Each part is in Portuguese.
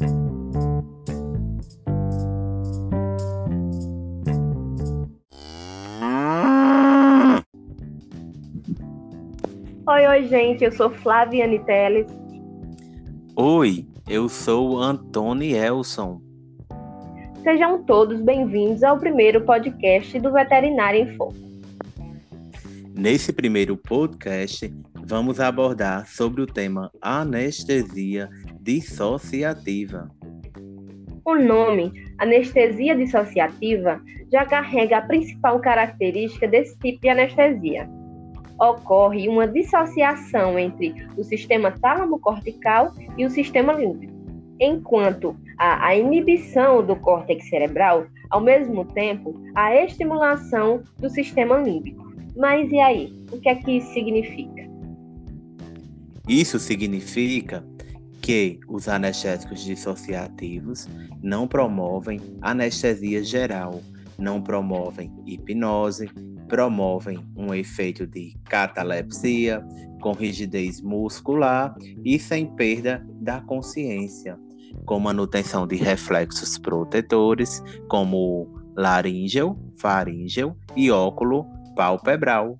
Oi, oi, gente, eu sou Flaviane Teles. Oi, eu sou Antônio Elson. Sejam todos bem-vindos ao primeiro podcast do Veterinário em Foco. Nesse primeiro podcast, vamos abordar sobre o tema anestesia dissociativa. O nome anestesia dissociativa já carrega a principal característica desse tipo de anestesia. Ocorre uma dissociação entre o sistema tálamo-cortical e o sistema límbico, enquanto a, a inibição do córtex cerebral, ao mesmo tempo, a estimulação do sistema límbico. Mas e aí? O que é que isso significa? Isso significa que os anestésicos dissociativos não promovem anestesia geral, não promovem hipnose, promovem um efeito de catalepsia, com rigidez muscular e sem perda da consciência, com manutenção de reflexos protetores, como laríngeo, faríngeo e óculo palpebral.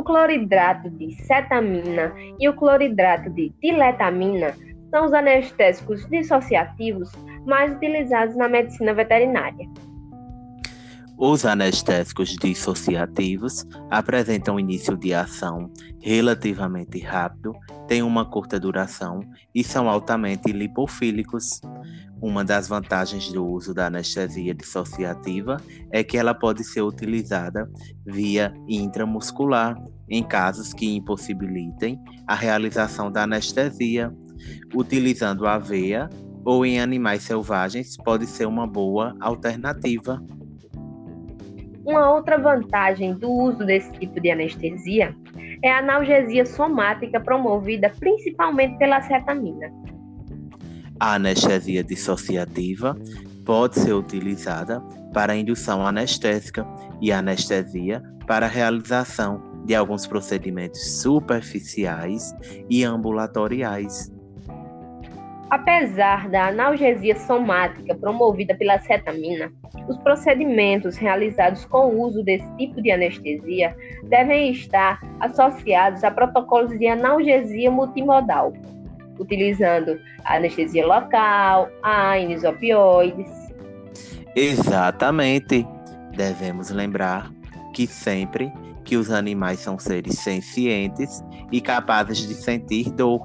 O cloridrato de cetamina e o cloridrato de diletamina são os anestésicos dissociativos mais utilizados na medicina veterinária. Os anestésicos dissociativos apresentam início de ação relativamente rápido, têm uma curta duração e são altamente lipofílicos. Uma das vantagens do uso da anestesia dissociativa é que ela pode ser utilizada via intramuscular em casos que impossibilitem a realização da anestesia. Utilizando a veia ou em animais selvagens pode ser uma boa alternativa. Uma outra vantagem do uso desse tipo de anestesia é a analgesia somática promovida principalmente pela cetamina. A anestesia dissociativa pode ser utilizada para indução anestésica e anestesia para realização de alguns procedimentos superficiais e ambulatoriais. Apesar da analgesia somática promovida pela cetamina, os procedimentos realizados com o uso desse tipo de anestesia devem estar associados a protocolos de analgesia multimodal, utilizando anestesia local, AINES, opioides. Exatamente. Devemos lembrar que sempre que os animais são seres sencientes e capazes de sentir dor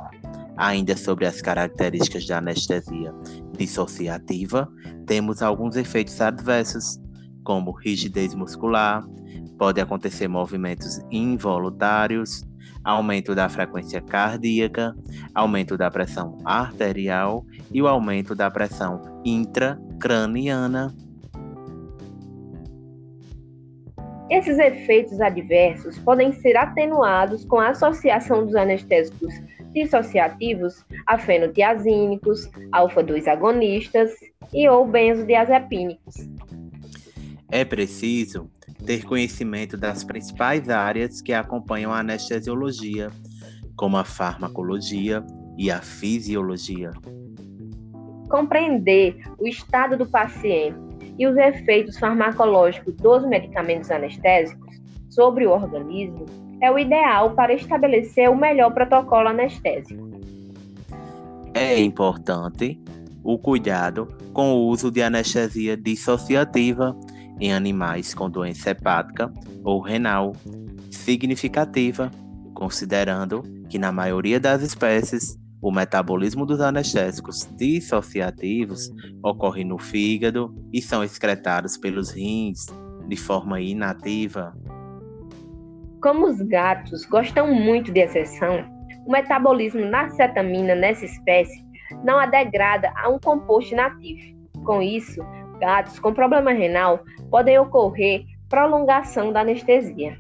Ainda sobre as características da anestesia dissociativa, temos alguns efeitos adversos, como rigidez muscular, pode acontecer movimentos involuntários, aumento da frequência cardíaca, aumento da pressão arterial e o aumento da pressão intracraniana. Esses efeitos adversos podem ser atenuados com a associação dos anestésicos dissociativos a fenotiazínicos, alfa-2 agonistas e ou benzodiazepínicos. É preciso ter conhecimento das principais áreas que acompanham a anestesiologia, como a farmacologia e a fisiologia. Compreender o estado do paciente e os efeitos farmacológicos dos medicamentos anestésicos sobre o organismo é o ideal para estabelecer o melhor protocolo anestésico. É importante o cuidado com o uso de anestesia dissociativa em animais com doença hepática ou renal significativa, considerando que na maioria das espécies o metabolismo dos anestésicos dissociativos ocorre no fígado e são excretados pelos rins de forma inativa. Como os gatos gostam muito de exceção, o metabolismo da cetamina nessa espécie não a degrada a um composto nativo. Com isso, gatos com problema renal podem ocorrer prolongação da anestesia.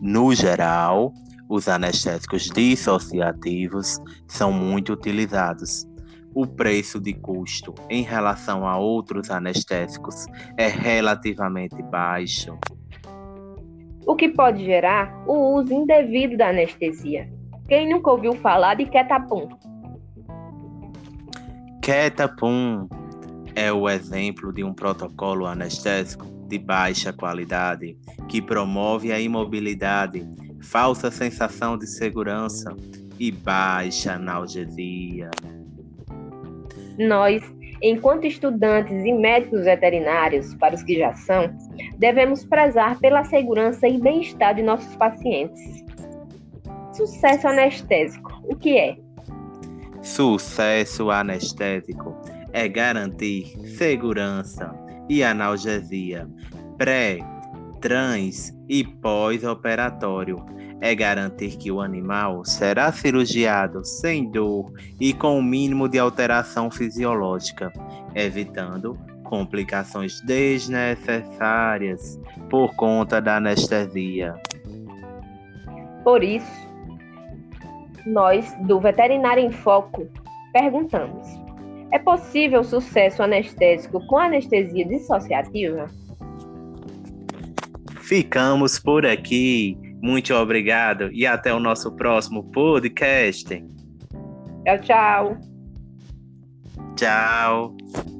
No geral, os anestésicos dissociativos são muito utilizados. O preço de custo em relação a outros anestésicos é relativamente baixo o que pode gerar o uso indevido da anestesia. Quem nunca ouviu falar de ketapum? Ketapum é o exemplo de um protocolo anestésico de baixa qualidade que promove a imobilidade, falsa sensação de segurança e baixa analgesia. Nós, enquanto estudantes e médicos veterinários, para os que já são, devemos prezar pela segurança e bem-estar de nossos pacientes. Sucesso anestésico, o que é? Sucesso anestésico é garantir segurança e analgesia pré, trans e pós-operatório. É garantir que o animal será cirurgiado sem dor e com o mínimo de alteração fisiológica, evitando complicações desnecessárias por conta da anestesia. Por isso, nós do Veterinário em Foco perguntamos: é possível sucesso anestésico com anestesia dissociativa? Ficamos por aqui. Muito obrigado e até o nosso próximo podcast. Tchau, tchau. Tchau.